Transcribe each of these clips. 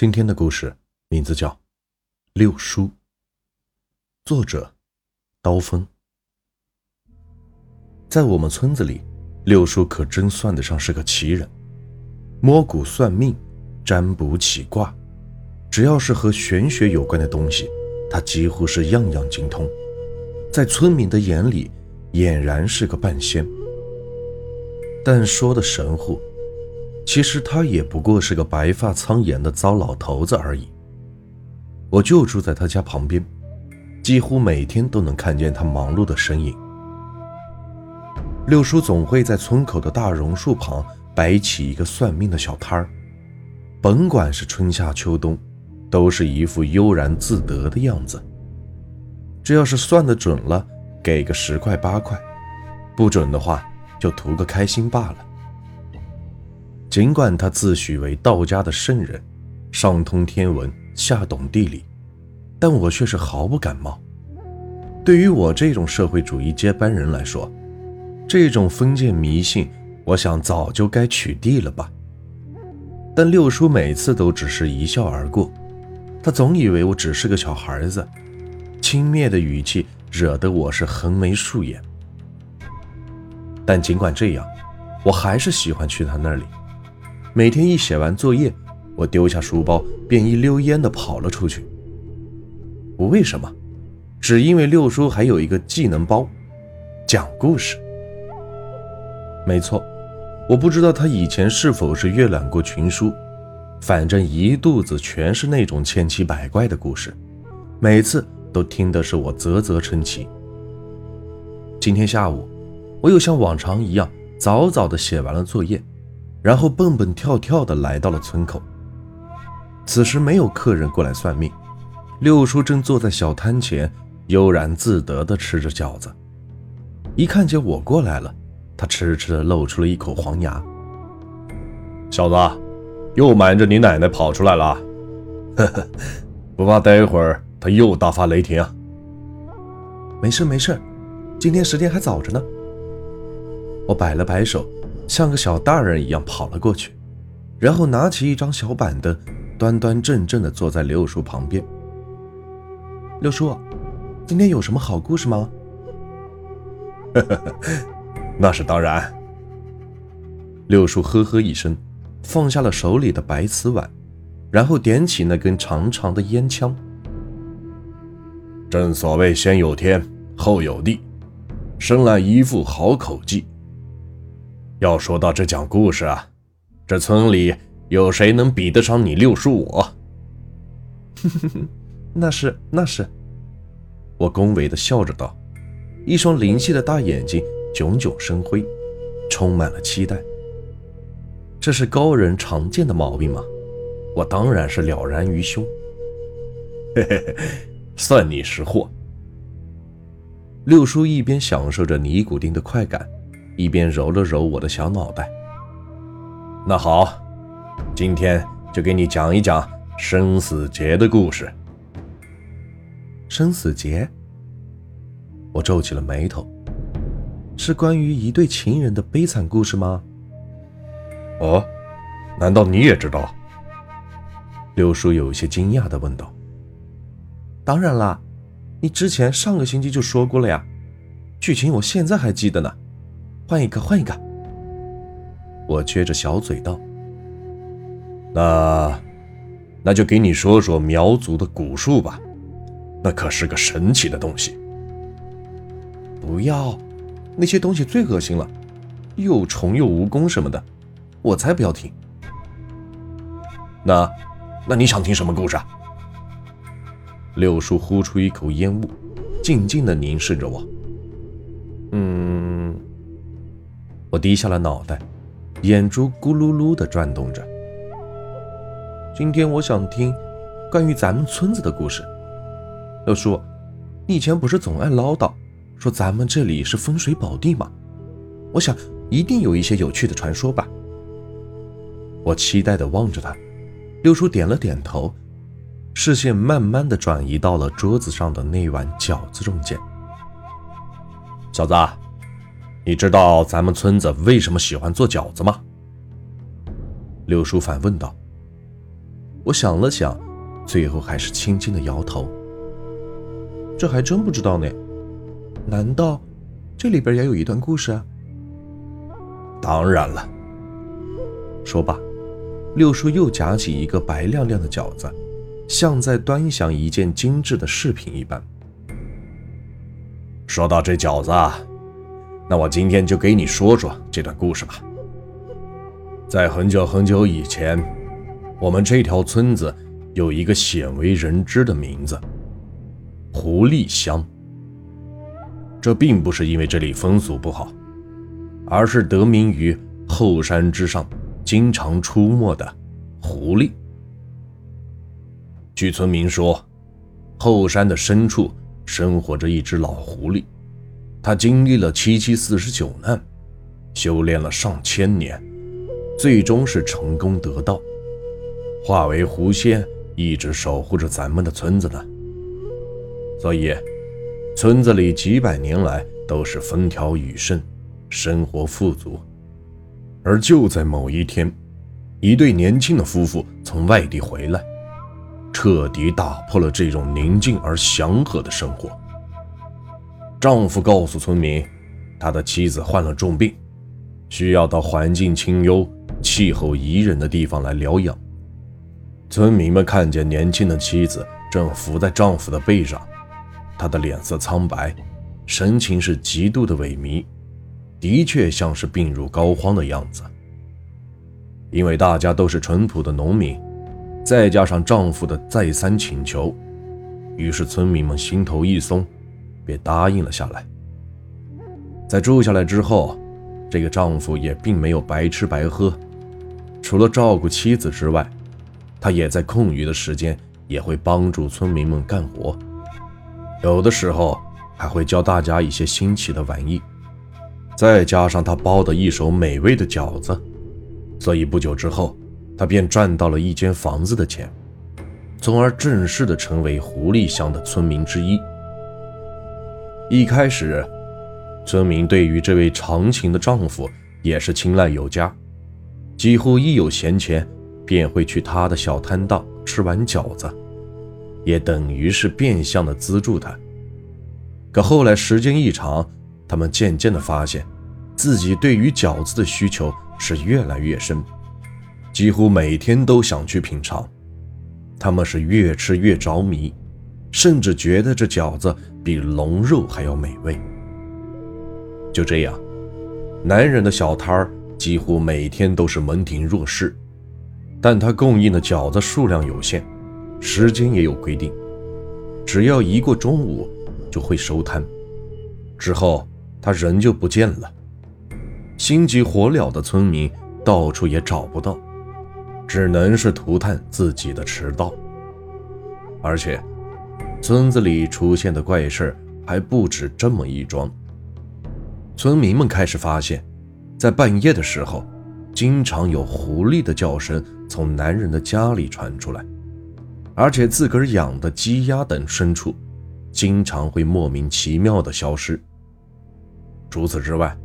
今天的故事名字叫《六叔》，作者刀锋。在我们村子里，六叔可真算得上是个奇人，摸骨算命、占卜起卦，只要是和玄学有关的东西，他几乎是样样精通。在村民的眼里，俨然是个半仙。但说的神乎。其实他也不过是个白发苍颜的糟老头子而已。我就住在他家旁边，几乎每天都能看见他忙碌的身影。六叔总会在村口的大榕树旁摆起一个算命的小摊儿，甭管是春夏秋冬，都是一副悠然自得的样子。这要是算得准了，给个十块八块；不准的话，就图个开心罢了。尽管他自诩为道家的圣人，上通天文，下懂地理，但我却是毫不感冒。对于我这种社会主义接班人来说，这种封建迷信，我想早就该取缔了吧。但六叔每次都只是一笑而过，他总以为我只是个小孩子，轻蔑的语气惹得我是横眉竖眼。但尽管这样，我还是喜欢去他那里。每天一写完作业，我丢下书包，便一溜烟的跑了出去。不为什么，只因为六叔还有一个技能包，讲故事。没错，我不知道他以前是否是阅览过群书，反正一肚子全是那种千奇百怪的故事，每次都听的是我啧啧称奇。今天下午，我又像往常一样，早早的写完了作业。然后蹦蹦跳跳地来到了村口。此时没有客人过来算命，六叔正坐在小摊前，悠然自得地吃着饺子。一看见我过来了，他痴痴地露出了一口黄牙：“小子，又瞒着你奶奶跑出来了？呵呵，不怕待会儿他又大发雷霆？”“没事没事，今天时间还早着呢。”我摆了摆手。像个小大人一样跑了过去，然后拿起一张小板凳，端端正正地坐在六叔旁边。六叔，今天有什么好故事吗？那是当然。六叔呵呵一声，放下了手里的白瓷碗，然后点起那根长长的烟枪。正所谓先有天，后有地，生来一副好口技。要说到这讲故事啊，这村里有谁能比得上你六叔我？那是那是，我恭维的笑着道，一双灵气的大眼睛炯炯生辉，充满了期待。这是高人常见的毛病吗？我当然是了然于胸。嘿 嘿嘿，算你识货。六叔一边享受着尼古丁的快感。一边揉了揉我的小脑袋。那好，今天就给你讲一讲生死劫的故事。生死劫？我皱起了眉头。是关于一对情人的悲惨故事吗？哦，难道你也知道？六叔有些惊讶地问道。当然啦，你之前上个星期就说过了呀，剧情我现在还记得呢。换一个，换一个。我撅着小嘴道：“那，那就给你说说苗族的蛊术吧，那可是个神奇的东西。”不要，那些东西最恶心了，又虫又蜈蚣什么的，我才不要听。那，那你想听什么故事？啊六叔呼出一口烟雾，静静地凝视着我。嗯。我低下了脑袋，眼珠咕噜噜地转动着。今天我想听关于咱们村子的故事。六叔，你以前不是总爱唠叨，说咱们这里是风水宝地吗？我想一定有一些有趣的传说吧。我期待地望着他，六叔点了点头，视线慢慢地转移到了桌子上的那碗饺子中间。小子。你知道咱们村子为什么喜欢做饺子吗？六叔反问道。我想了想，最后还是轻轻的摇头。这还真不知道呢。难道这里边也有一段故事啊？当然了。说罢，六叔又夹起一个白亮亮的饺子，像在端详一件精致的饰品一般。说到这饺子，那我今天就给你说说这段故事吧。在很久很久以前，我们这条村子有一个鲜为人知的名字——狐狸乡。这并不是因为这里风俗不好，而是得名于后山之上经常出没的狐狸。据村民说，后山的深处生活着一只老狐狸，他经历了七七四十九难，修炼了上千年，最终是成功得道，化为狐仙，一直守护着咱们的村子呢。所以。村子里几百年来都是风调雨顺，生活富足。而就在某一天，一对年轻的夫妇从外地回来，彻底打破了这种宁静而祥和的生活。丈夫告诉村民，他的妻子患了重病，需要到环境清幽、气候宜人的地方来疗养。村民们看见年轻的妻子正伏在丈夫的背上。他的脸色苍白，神情是极度的萎靡，的确像是病入膏肓的样子。因为大家都是淳朴的农民，再加上丈夫的再三请求，于是村民们心头一松，便答应了下来。在住下来之后，这个丈夫也并没有白吃白喝，除了照顾妻子之外，他也在空余的时间也会帮助村民们干活。有的时候还会教大家一些新奇的玩意，再加上他包的一手美味的饺子，所以不久之后，他便赚到了一间房子的钱，从而正式的成为狐狸乡的村民之一。一开始，村民对于这位长情的丈夫也是青睐有加，几乎一有闲钱，便会去他的小摊档吃碗饺子。也等于是变相的资助他。可后来时间一长，他们渐渐的发现，自己对于饺子的需求是越来越深，几乎每天都想去品尝。他们是越吃越着迷，甚至觉得这饺子比龙肉还要美味。就这样，男人的小摊儿几乎每天都是门庭若市，但他供应的饺子数量有限。时间也有规定，只要一过中午就会收摊，之后他人就不见了。心急火燎的村民到处也找不到，只能是涂炭自己的迟到。而且，村子里出现的怪事还不止这么一桩。村民们开始发现，在半夜的时候，经常有狐狸的叫声从男人的家里传出来。而且自个儿养的鸡鸭等牲畜，经常会莫名其妙的消失。除此之外，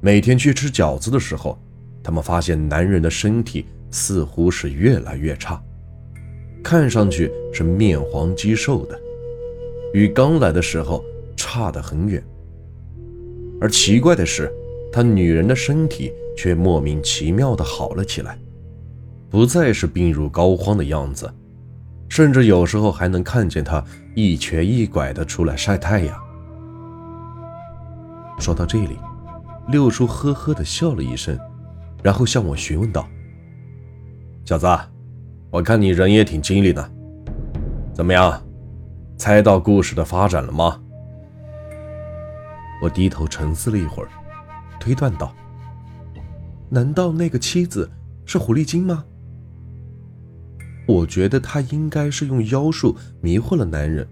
每天去吃饺子的时候，他们发现男人的身体似乎是越来越差，看上去是面黄肌瘦的，与刚来的时候差得很远。而奇怪的是，他女人的身体却莫名其妙的好了起来，不再是病入膏肓的样子。甚至有时候还能看见他一瘸一拐的出来晒太阳。说到这里，六叔呵呵的笑了一声，然后向我询问道：“小子，我看你人也挺精力的，怎么样，猜到故事的发展了吗？”我低头沉思了一会儿，推断道：“难道那个妻子是狐狸精吗？”我觉得她应该是用妖术迷惑了男人，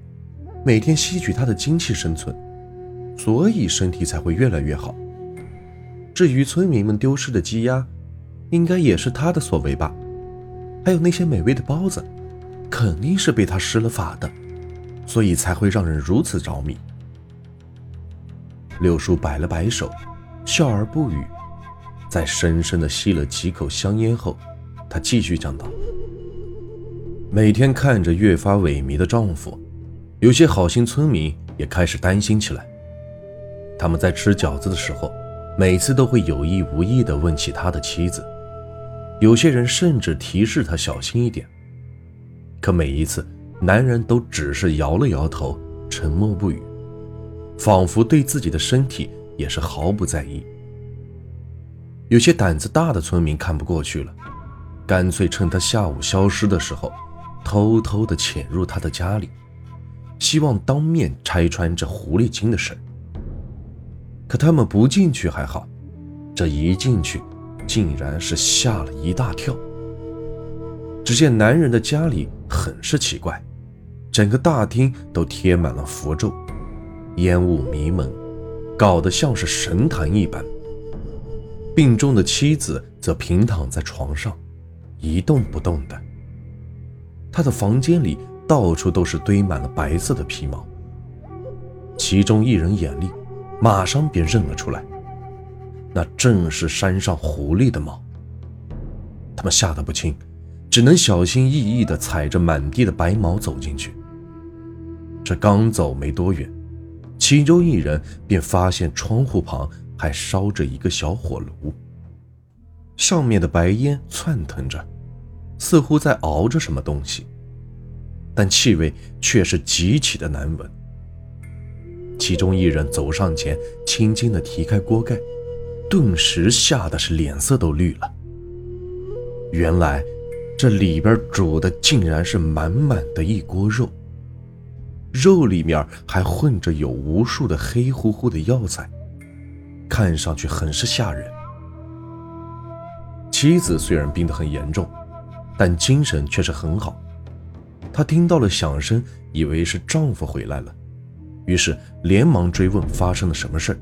每天吸取他的精气生存，所以身体才会越来越好。至于村民们丢失的鸡鸭，应该也是他的所为吧？还有那些美味的包子，肯定是被他施了法的，所以才会让人如此着迷。六叔摆了摆手，笑而不语，在深深的吸了几口香烟后，他继续讲道。每天看着越发萎靡的丈夫，有些好心村民也开始担心起来。他们在吃饺子的时候，每次都会有意无意地问起他的妻子，有些人甚至提示他小心一点。可每一次，男人都只是摇了摇头，沉默不语，仿佛对自己的身体也是毫不在意。有些胆子大的村民看不过去了，干脆趁他下午消失的时候，偷偷的潜入他的家里，希望当面拆穿这狐狸精的事。可他们不进去还好，这一进去，竟然是吓了一大跳。只见男人的家里很是奇怪，整个大厅都贴满了符咒，烟雾迷蒙，搞得像是神坛一般。病重的妻子则平躺在床上，一动不动的。他的房间里到处都是堆满了白色的皮毛。其中一人眼力，马上便认了出来，那正是山上狐狸的毛。他们吓得不轻，只能小心翼翼地踩着满地的白毛走进去。这刚走没多远，其中一人便发现窗户旁。还烧着一个小火炉，上面的白烟窜腾着，似乎在熬着什么东西，但气味却是极其的难闻。其中一人走上前，轻轻地提开锅盖，顿时吓得是脸色都绿了。原来这里边煮的竟然是满满的一锅肉，肉里面还混着有无数的黑乎乎的药材。看上去很是吓人。妻子虽然病得很严重，但精神却是很好。她听到了响声，以为是丈夫回来了，于是连忙追问发生了什么事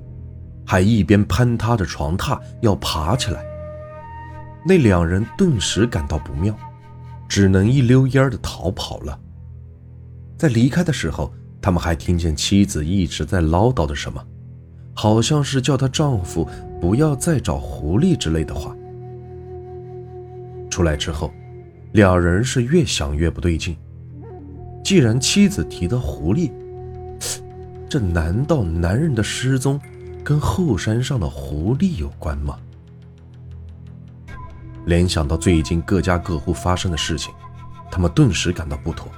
还一边攀踏着床榻要爬起来。那两人顿时感到不妙，只能一溜烟的逃跑了。在离开的时候，他们还听见妻子一直在唠叨着什么。好像是叫她丈夫不要再找狐狸之类的话。出来之后，两人是越想越不对劲。既然妻子提到狐狸，这难道男人的失踪跟后山上的狐狸有关吗？联想到最近各家各户发生的事情，他们顿时感到不妥，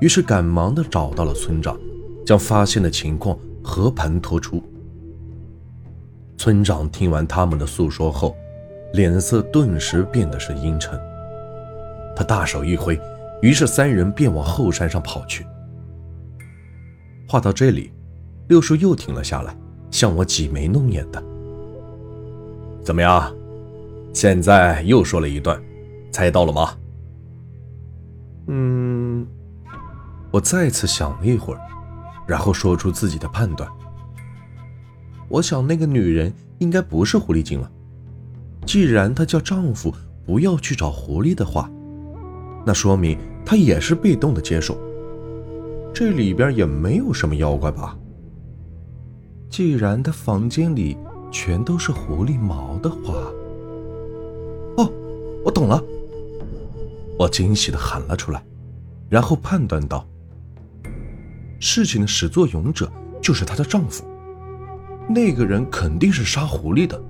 于是赶忙的找到了村长，将发现的情况和盘托出。村长听完他们的诉说后，脸色顿时变得是阴沉。他大手一挥，于是三人便往后山上跑去。话到这里，六叔又停了下来，向我挤眉弄眼的：“怎么样？现在又说了一段，猜到了吗？”嗯，我再次想了一会儿，然后说出自己的判断。我想那个女人应该不是狐狸精了。既然她叫丈夫不要去找狐狸的话，那说明她也是被动的接受。这里边也没有什么妖怪吧？既然她房间里全都是狐狸毛的话，哦，我懂了！我惊喜的喊了出来，然后判断道：事情的始作俑者就是她的丈夫。那个人肯定是杀狐狸的，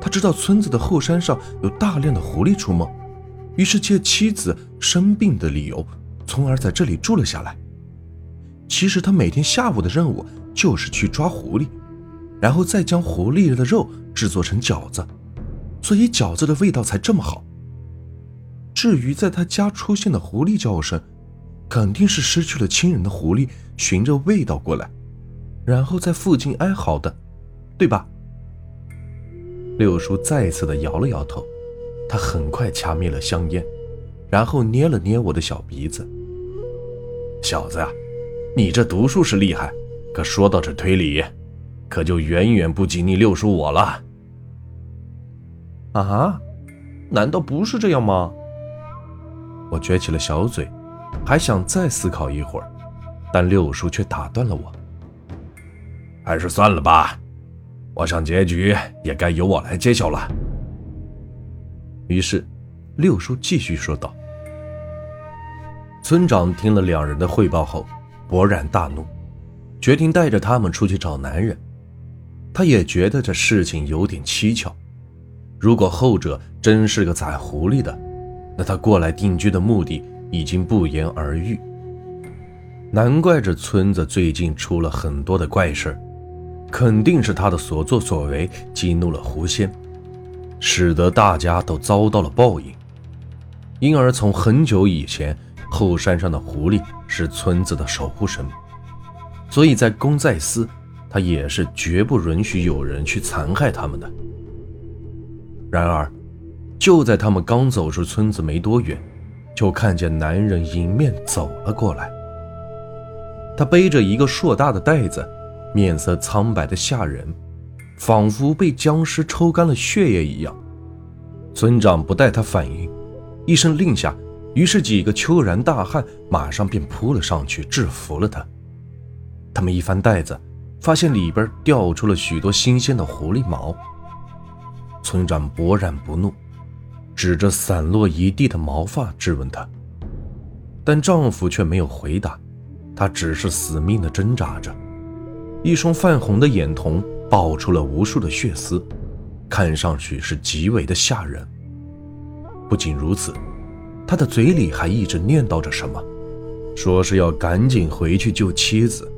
他知道村子的后山上有大量的狐狸出没，于是借妻子生病的理由，从而在这里住了下来。其实他每天下午的任务就是去抓狐狸，然后再将狐狸的肉制作成饺子，所以饺子的味道才这么好。至于在他家出现的狐狸叫声，肯定是失去了亲人的狐狸循着味道过来，然后在附近哀嚎的。对吧？六叔再次的摇了摇头，他很快掐灭了香烟，然后捏了捏我的小鼻子。小子呀，你这读书是厉害，可说到这推理，可就远远不及你六叔我了。啊？难道不是这样吗？我撅起了小嘴，还想再思考一会儿，但六叔却打断了我。还是算了吧。我想结局也该由我来揭晓了。于是，六叔继续说道：“村长听了两人的汇报后，勃然大怒，决定带着他们出去找男人。他也觉得这事情有点蹊跷。如果后者真是个宰狐狸的，那他过来定居的目的已经不言而喻。难怪这村子最近出了很多的怪事肯定是他的所作所为激怒了狐仙，使得大家都遭到了报应。因而从很久以前，后山上的狐狸是村子的守护神，所以在公在私，他也是绝不允许有人去残害他们的。然而，就在他们刚走出村子没多远，就看见男人迎面走了过来。他背着一个硕大的袋子，面色苍白的吓人，仿佛被僵尸抽干了血液一样。村长不待他反应，一声令下，于是几个秋然大汉马上便扑了上去，制服了他。他们一翻袋子，发现里边掉出了许多新鲜的狐狸毛。村长勃然不怒，指着散落一地的毛发质问她，但丈夫却没有回答，他只是死命的挣扎着，一双泛红的眼瞳爆出了无数的血丝，看上去是极为的吓人。不仅如此，他的嘴里还一直念叨着什么，说是要赶紧回去救妻子，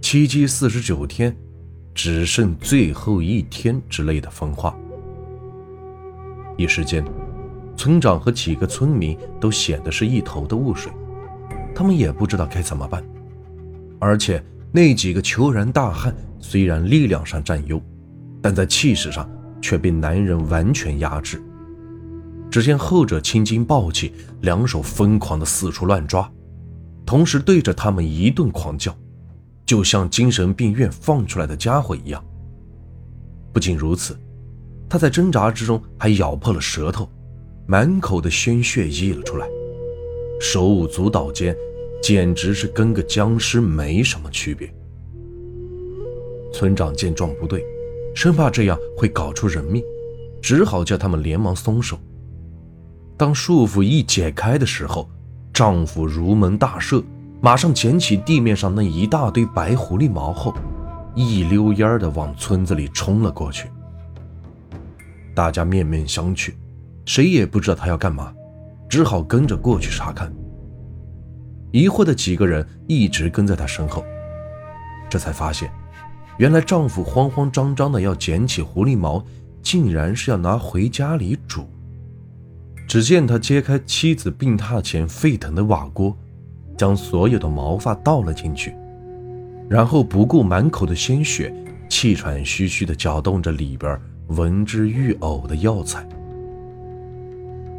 七七四十九天，只剩最后一天之类的疯话。一时间，村长和几个村民都显得是一头的雾水，他们也不知道该怎么办。而且那几个虬髯大汉虽然力量上占优，但在气势上却被男人完全压制。只见后者青筋暴起，两手疯狂地四处乱抓，同时对着他们一顿狂叫，就像精神病院放出来的家伙一样。不仅如此。他在挣扎之中还咬破了舌头，满口的鲜血溢了出来，手舞足蹈间，简直是跟个僵尸没什么区别。村长见状不对，生怕这样会搞出人命，只好叫他们连忙松手。当束缚一解开的时候，丈夫如蒙大赦，马上捡起地面上那一大堆白狐狸毛后，一溜烟的往村子里冲了过去。大家面面相觑，谁也不知道他要干嘛，只好跟着过去查看。疑惑的几个人一直跟在他身后，这才发现，原来丈夫慌慌张张的要捡起狐狸毛，竟然是要拿回家里煮。只见他揭开妻子病榻前沸腾的瓦锅，将所有的毛发倒了进去，然后不顾满口的鲜血，气喘吁吁地搅动着里边。闻之欲呕的药材。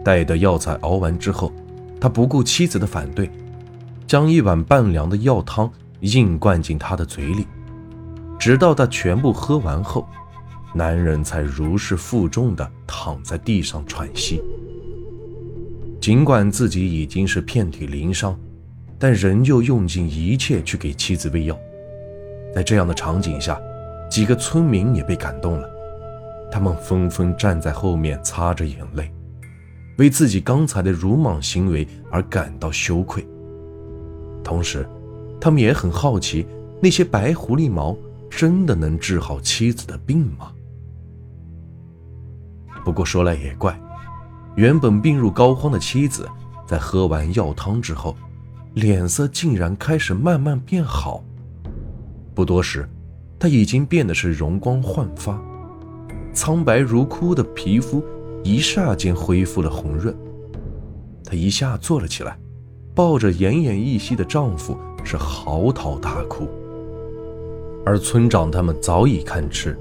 待的药材熬完之后，他不顾妻子的反对，将一碗半凉的药汤硬灌进他的嘴里，直到他全部喝完后，男人才如释负重地躺在地上喘息。尽管自己已经是遍体鳞伤，但仍旧用尽一切去给妻子喂药。在这样的场景下，几个村民也被感动了。他们纷纷站在后面擦着眼泪，为自己刚才的鲁莽行为而感到羞愧。同时，他们也很好奇，那些白狐狸毛真的能治好妻子的病吗？不过说来也怪，原本病入膏肓的妻子，在喝完药汤之后，脸色竟然开始慢慢变好。不多时，她已经变得是容光焕发。苍白如枯的皮肤一霎间恢复了红润，她一下坐了起来，抱着奄奄一息的丈夫是嚎啕大哭。而村长他们早已看痴，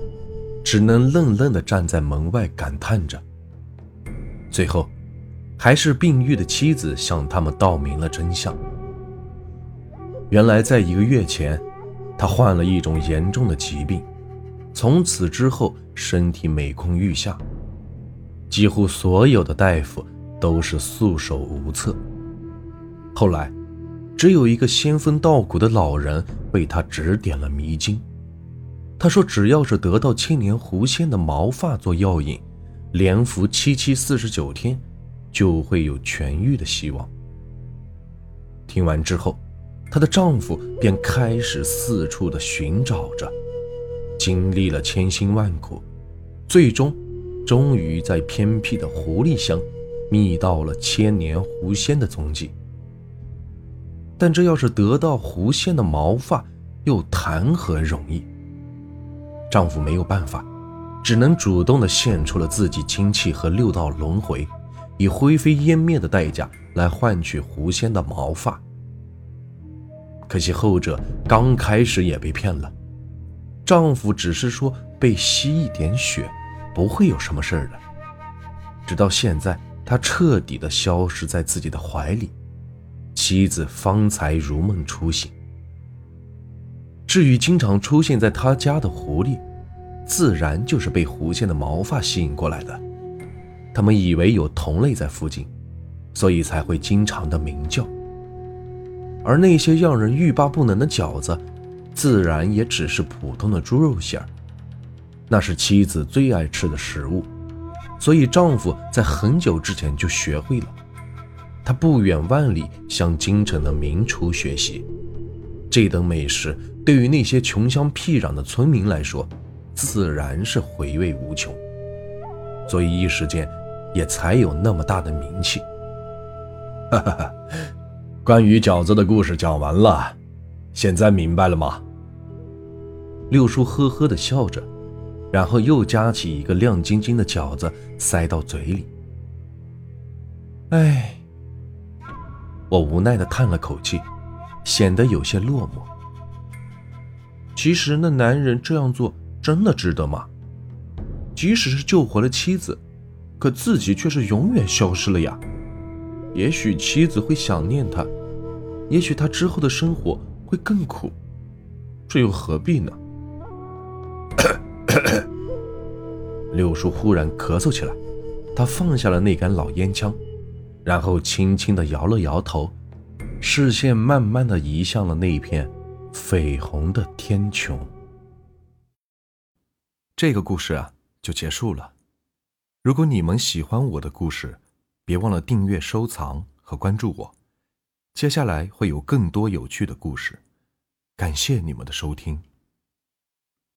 只能愣愣地站在门外感叹着。最后，还是病愈的妻子向他们道明了真相。原来，在一个月前，他患了一种严重的疾病。从此之后，身体每况愈下，几乎所有的大夫都是束手无策。后来，只有一个仙风道骨的老人为他指点了迷津。他说：“只要是得到千年狐仙的毛发做药引，连服七七四十九天，就会有痊愈的希望。”听完之后，她的丈夫便开始四处的寻找着，经历了千辛万苦，最终，终于在偏僻的狐狸乡，觅到了千年狐仙的踪迹。但这要是得到狐仙的毛发，又谈何容易？丈夫没有办法，只能主动的献出了自己精气和六道轮回，以灰飞烟灭的代价来换取狐仙的毛发。可惜后者刚开始也被骗了，丈夫只是说被吸一点血，不会有什么事儿的。直到现在，他彻底的消失在自己的怀里，妻子方才如梦初醒。至于经常出现在他家的狐狸，自然就是被狐仙的毛发吸引过来的。他们以为有同类在附近，所以才会经常的鸣叫。而那些让人欲罢不能的饺子，自然也只是普通的猪肉馅儿。那是妻子最爱吃的食物，所以丈夫在很久之前就学会了。他不远万里向京城的名厨学习。这等美食对于那些穷乡僻壤的村民来说，自然是回味无穷，所以一时间也才有那么大的名气。哈哈哈，关于饺子的故事讲完了，现在明白了吗？六叔呵呵的笑着，然后又夹起一个亮晶晶的饺子塞到嘴里。哎，我无奈的叹了口气。显得有些落寞。其实那男人这样做真的值得吗？即使是救活了妻子，可自己却是永远消失了呀。也许妻子会想念他，也许他之后的生活会更苦，这又何必呢？六叔忽然咳嗽起来，他放下了那杆老烟枪，然后轻轻地摇了摇头。视线慢慢的移向了那一片绯红的天穹。这个故事啊，就结束了。如果你们喜欢我的故事，别忘了订阅、收藏和关注我。接下来会有更多有趣的故事。感谢你们的收听。